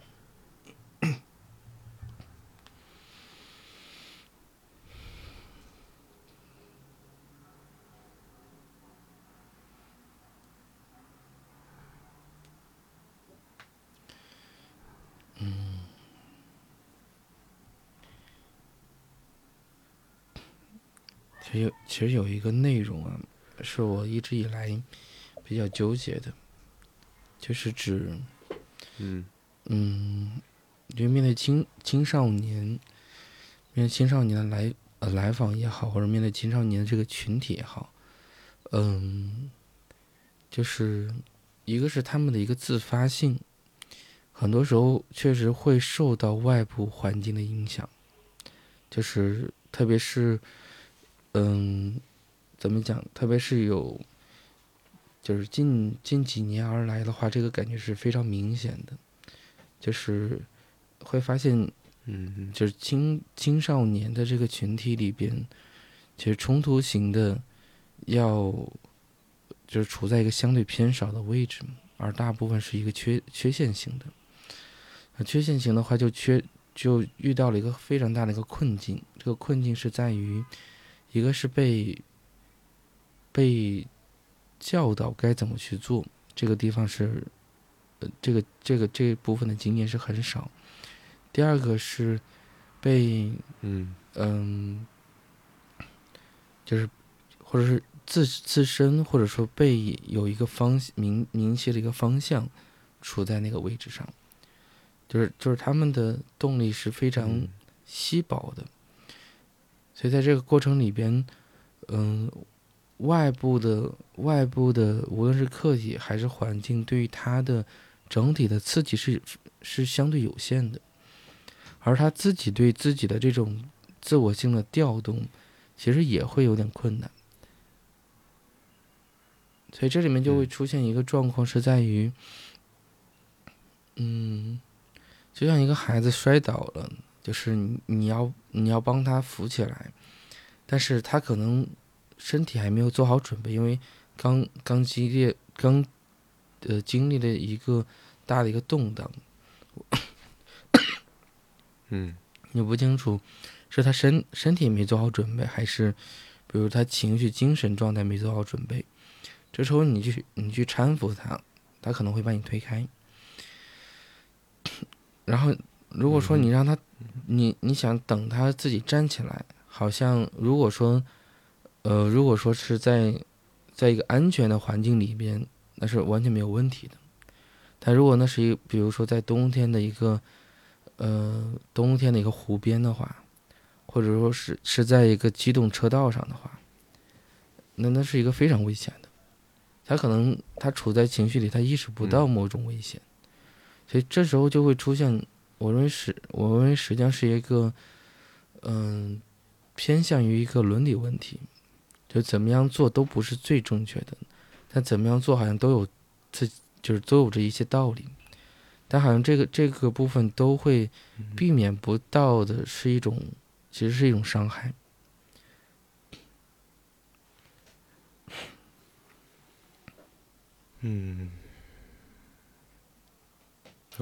其实，其实有一个内容啊，是我一直以来比较纠结的，就是指，嗯。嗯，就面对青青少年，面对青少年的来呃来访也好，或者面对青少年的这个群体也好，嗯，就是一个是他们的一个自发性，很多时候确实会受到外部环境的影响，就是特别是嗯，怎么讲？特别是有。就是近近几年而来的话，这个感觉是非常明显的，就是会发现，嗯，就是青青少年的这个群体里边，其实冲突型的要就是处在一个相对偏少的位置，而大部分是一个缺缺陷型的。那缺陷型的话，就缺就遇到了一个非常大的一个困境，这个困境是在于，一个是被被。教导该怎么去做，这个地方是，呃，这个这个这部分的经验是很少。第二个是被，嗯嗯，就是或者是自自身或者说被有一个方明明确的一个方向处在那个位置上，就是就是他们的动力是非常稀薄的，所以在这个过程里边，嗯。外部的外部的，无论是客体还是环境，对于他的整体的刺激是是相对有限的，而他自己对自己的这种自我性的调动，其实也会有点困难。所以这里面就会出现一个状况，是在于，嗯，就像一个孩子摔倒了，就是你你要你要帮他扶起来，但是他可能。身体还没有做好准备，因为刚刚激烈刚，呃，经历了一个大的一个动荡，嗯，你不清楚是他身身体没做好准备，还是比如他情绪精神状态没做好准备，这时候你去你去搀扶他，他可能会把你推开，然后如果说你让他，你你想等他自己站起来，好像如果说。呃，如果说是在，在一个安全的环境里边，那是完全没有问题的。但如果那是一，比如说在冬天的一个，呃，冬天的一个湖边的话，或者说是是在一个机动车道上的话，那那是一个非常危险的。他可能他处在情绪里，他意识不到某种危险，所以这时候就会出现，我认为是，我认为实际上是一个，嗯，偏向于一个伦理问题。就怎么样做都不是最正确的，但怎么样做好像都有自就是都有着一些道理，但好像这个这个部分都会避免不到的是一种，其实是一种伤害。嗯，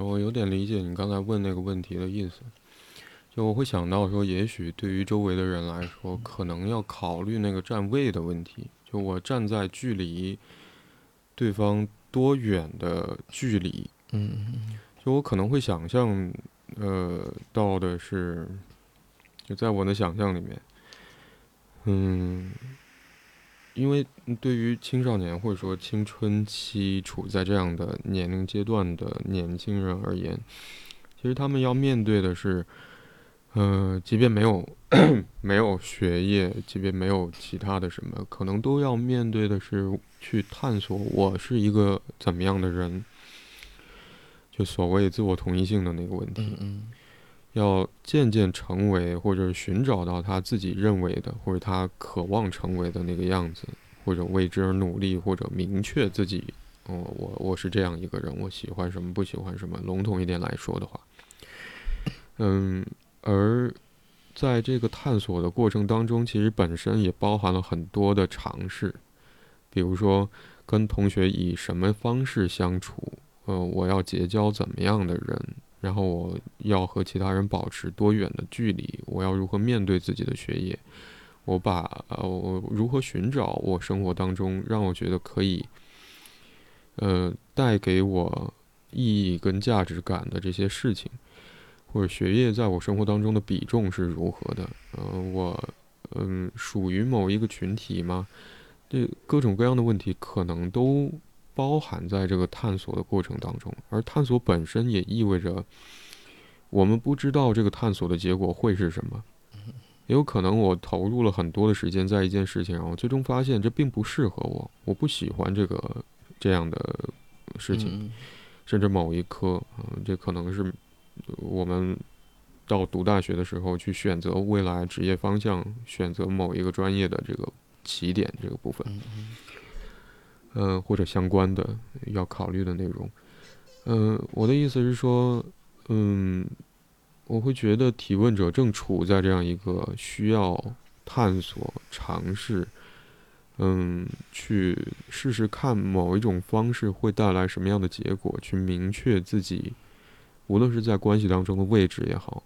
我有点理解你刚才问那个问题的意思。就我会想到说，也许对于周围的人来说，可能要考虑那个站位的问题。就我站在距离对方多远的距离？嗯就我可能会想象，呃，到的是，就在我的想象里面，嗯，因为对于青少年或者说青春期处在这样的年龄阶段的年轻人而言，其实他们要面对的是。呃，即便没有 没有学业，即便没有其他的什么，可能都要面对的是去探索我是一个怎么样的人，就所谓自我同一性的那个问题。要渐渐成为或者寻找到他自己认为的或者他渴望成为的那个样子，或者为之而努力，或者明确自己，哦，我我是这样一个人，我喜欢什么，不喜欢什么。笼统一点来说的话，嗯。而在这个探索的过程当中，其实本身也包含了很多的尝试，比如说跟同学以什么方式相处，呃，我要结交怎么样的人，然后我要和其他人保持多远的距离，我要如何面对自己的学业，我把呃，我如何寻找我生活当中让我觉得可以，呃，带给我意义跟价值感的这些事情。或者学业在我生活当中的比重是如何的？嗯，我嗯属于某一个群体吗？这各种各样的问题可能都包含在这个探索的过程当中。而探索本身也意味着，我们不知道这个探索的结果会是什么，也有可能我投入了很多的时间在一件事情上，我最终发现这并不适合我，我不喜欢这个这样的事情，嗯甚至某一科，嗯、这可能是我们到读大学的时候去选择未来职业方向，选择某一个专业的这个起点这个部分。嗯嗯嗯，或者相关的要考虑的内容。嗯，我的意思是说，嗯，我会觉得提问者正处在这样一个需要探索、尝试，嗯，去试试看某一种方式会带来什么样的结果，去明确自己，无论是在关系当中的位置也好，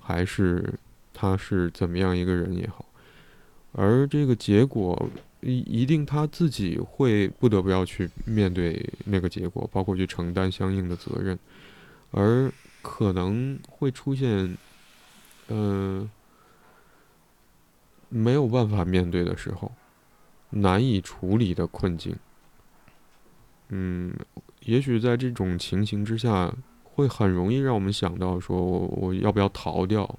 还是他是怎么样一个人也好，而这个结果一一定他自己会不得不要去面对那个结果，包括去承担相应的责任，而可能会出现，呃，没有办法面对的时候，难以处理的困境。嗯，也许在这种情形之下，会很容易让我们想到说，我我要不要逃掉，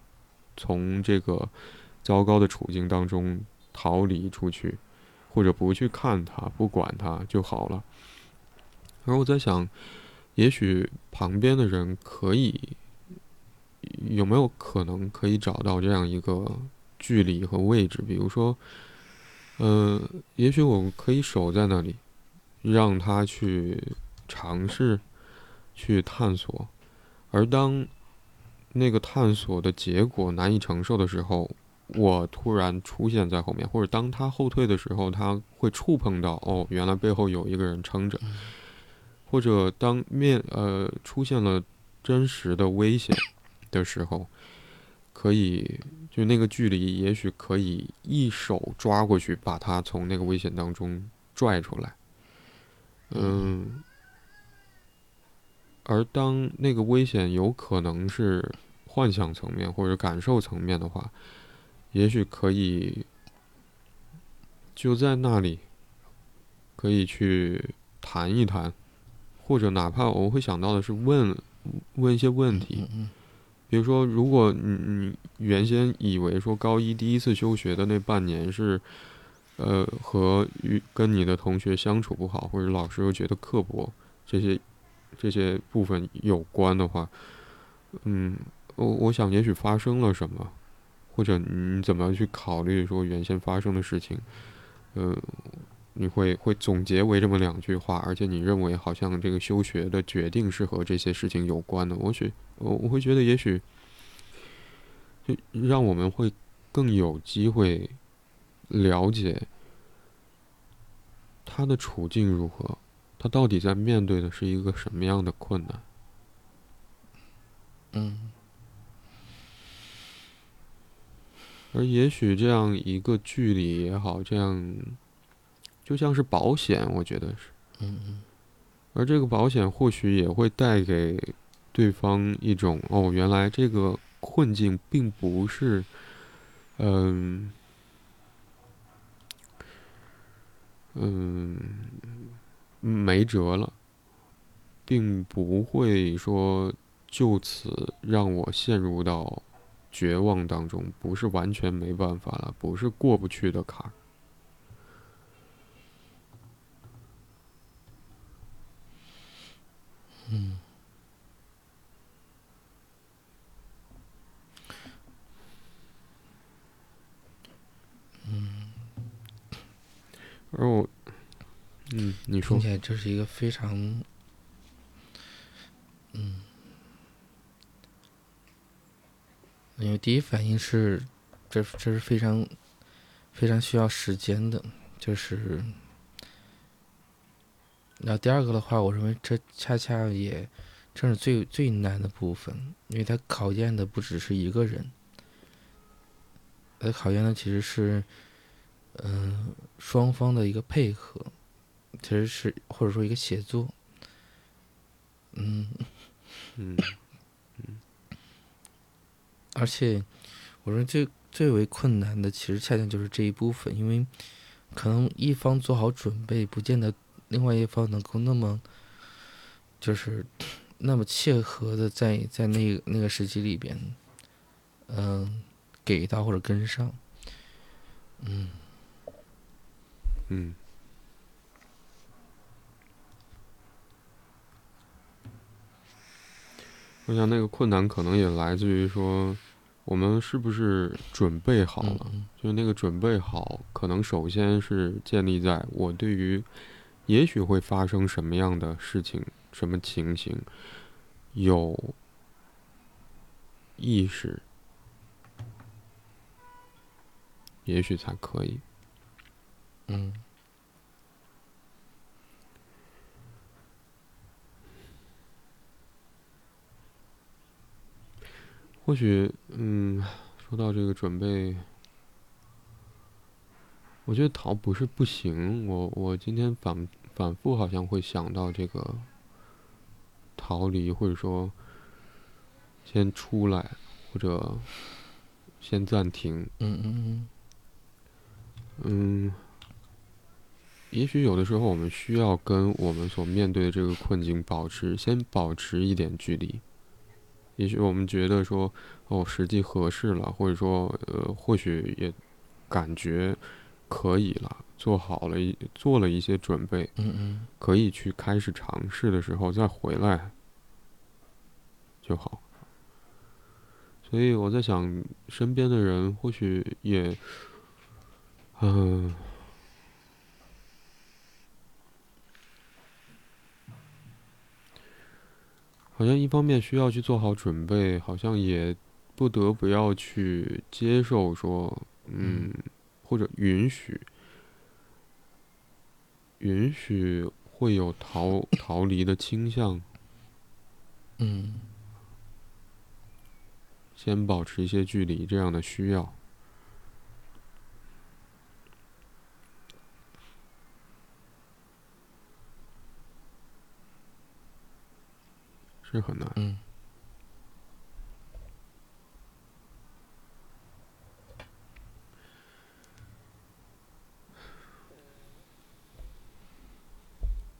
从这个糟糕的处境当中逃离出去。或者不去看它，不管它就好了。而我在想，也许旁边的人可以有没有可能可以找到这样一个距离和位置？比如说，呃，也许我可以守在那里，让他去尝试，去探索。而当那个探索的结果难以承受的时候，我突然出现在后面，或者当他后退的时候，他会触碰到哦，原来背后有一个人撑着，或者当面呃出现了真实的危险的时候，可以就那个距离，也许可以一手抓过去，把他从那个危险当中拽出来。嗯，而当那个危险有可能是幻想层面或者感受层面的话。也许可以就在那里，可以去谈一谈，或者哪怕我会想到的是问问一些问题，比如说，如果你你原先以为说高一第一次休学的那半年是，呃，和与跟你的同学相处不好，或者老师又觉得刻薄，这些这些部分有关的话，嗯，我我想也许发生了什么。或者你怎么样去考虑说原先发生的事情？呃，你会会总结为这么两句话，而且你认为好像这个休学的决定是和这些事情有关的。我许我我会觉得也许就让我们会更有机会了解他的处境如何，他到底在面对的是一个什么样的困难？嗯。而也许这样一个距离也好，这样就像是保险，我觉得是。嗯嗯。而这个保险或许也会带给对方一种哦，原来这个困境并不是，嗯嗯，没辙了，并不会说就此让我陷入到。绝望当中，不是完全没办法了，不是过不去的坎儿。嗯。嗯。而我，嗯，你说。听起来这是一个非常，嗯。因为第一反应是，这这是非常非常需要时间的，就是。那第二个的话，我认为这恰恰也正是最最难的部分，因为它考验的不只是一个人，它考验的其实是，嗯，双方的一个配合，其实是或者说一个协作，嗯，嗯。而且，我认为最最为困难的，其实恰恰就是这一部分，因为可能一方做好准备，不见得另外一方能够那么，就是那么切合的在在那那个时期里边，嗯、给到或者跟上，嗯。嗯，我想那个困难可能也来自于说，我们是不是准备好了？嗯就是那个准备好，可能首先是建立在我对于也许会发生什么样的事情、什么情形有意识，也许才可以。嗯或许，嗯，说到这个准备，我觉得逃不是不行。我我今天反反复好像会想到这个逃离，或者说先出来，或者先暂停。嗯嗯嗯，也许有的时候我们需要跟我们所面对的这个困境保持先保持一点距离。也许我们觉得说，哦，实际合适了，或者说，呃，或许也感觉可以了，做好了一做了一些准备，嗯嗯可以去开始尝试的时候再回来就好。所以我在想，身边的人或许也，嗯、好像一方面需要去做好准备，好像也不得不要去接受说，嗯，或者允许，允许会有逃逃离的倾向，嗯。先保持一些距离，这样的需要。是很难。嗯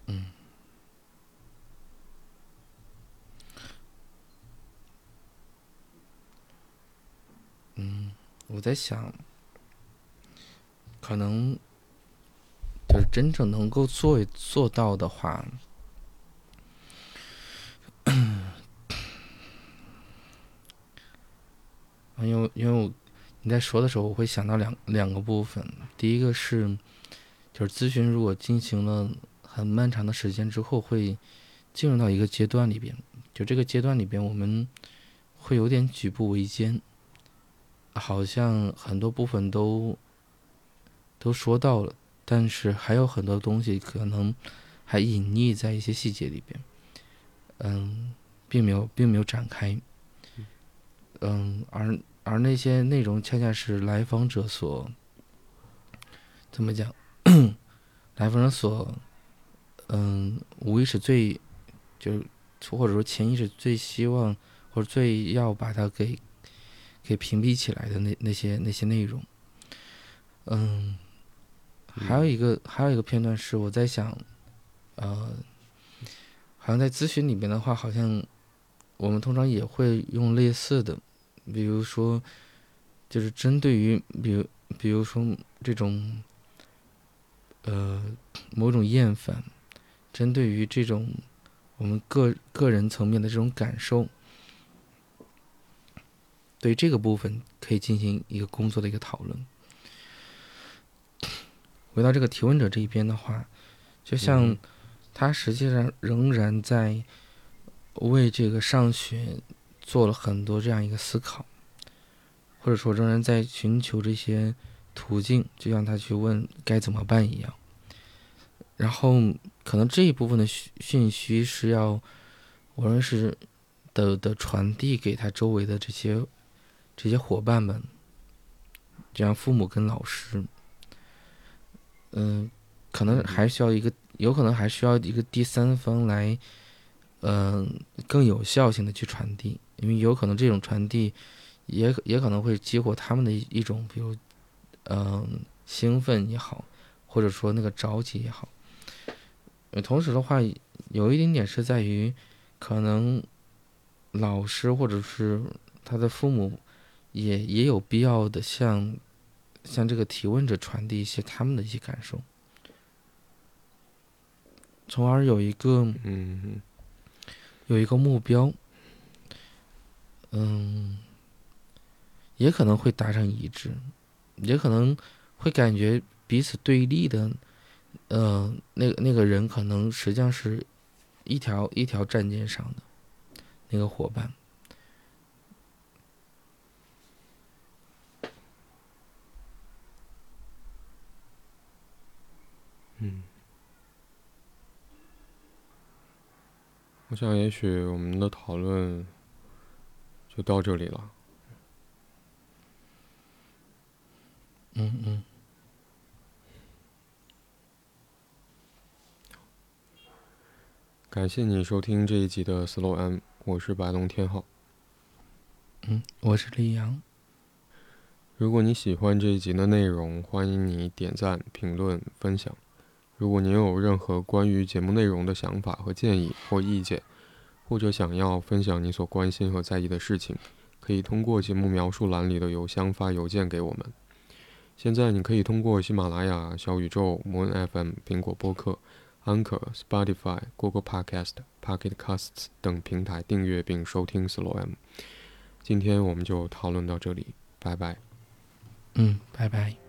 嗯嗯，我在想，可能就是真正能够做做到的话，因为因为我你在说的时候，我会想到两两个部分。第一个是，就是咨询如果进行了很漫长的时间之后，会进入到一个阶段里边，就这个阶段里边，我们会有点举步维艰，好像很多部分都都说到了，但是还有很多东西可能还隐匿在一些细节里边，嗯，并没有并没有展开，嗯，而而那些内容恰恰是来访者所怎么讲，来访者所嗯无意识最就是或者说潜意识最希望或者最要把它给给屏蔽起来的那那些那些内容，嗯，还有一个还有一个片段是我在想，呃，好像在咨询里面的话，好像我们通常也会用类似的，比如说，就是针对于比如比如说这种，呃，某种厌烦，针对于这种我们个个人层面的这种感受，对这个部分可以进行一个工作的一个讨论。回到这个提问者这一边的话，就像嗯他实际上仍然在为这个上学做了很多这样一个思考，或者说仍然在寻求这些途径，就像他去问该怎么办一样。然后可能这一部分的讯讯息是要，我认为是的的传递给他周围的这些这些伙伴们，这样父母跟老师，嗯、可能还需要一个，有可能还需要一个第三方来，嗯、更有效性的去传递，因为有可能这种传递也也可能会激活他们的一一种，比如，嗯、兴奋也好，或者说那个着急也好。呃，同时的话，有一点点是在于，可能老师或者是他的父母也也有必要的向向这个提问者传递一些他们的一些感受，从而有一个嗯有一个目标，嗯，也可能会达成一致，也可能会感觉彼此对立的，呃，那个那个人可能实际上是一条一条战舰上的那个伙伴。嗯，我想也许我们的讨论就到这里了。嗯嗯，感谢你收听这一集的 Slow M，我是白龙天浩。嗯，我是李阳。如果你喜欢这一集的内容，欢迎你点赞、评论、分享。如果您有任何关于节目内容的想法和建议或意见，或者想要分享你所关心和在意的事情，可以通过节目描述栏里的邮箱发邮件给我们。现在你可以通过喜马拉雅、小宇宙、Moon FM、苹果播客、Anchor、Spotify、Google Podcast、Pocket Casts 等平台订阅并收听 Slow M。今天我们就讨论到这里，拜拜。嗯，拜拜。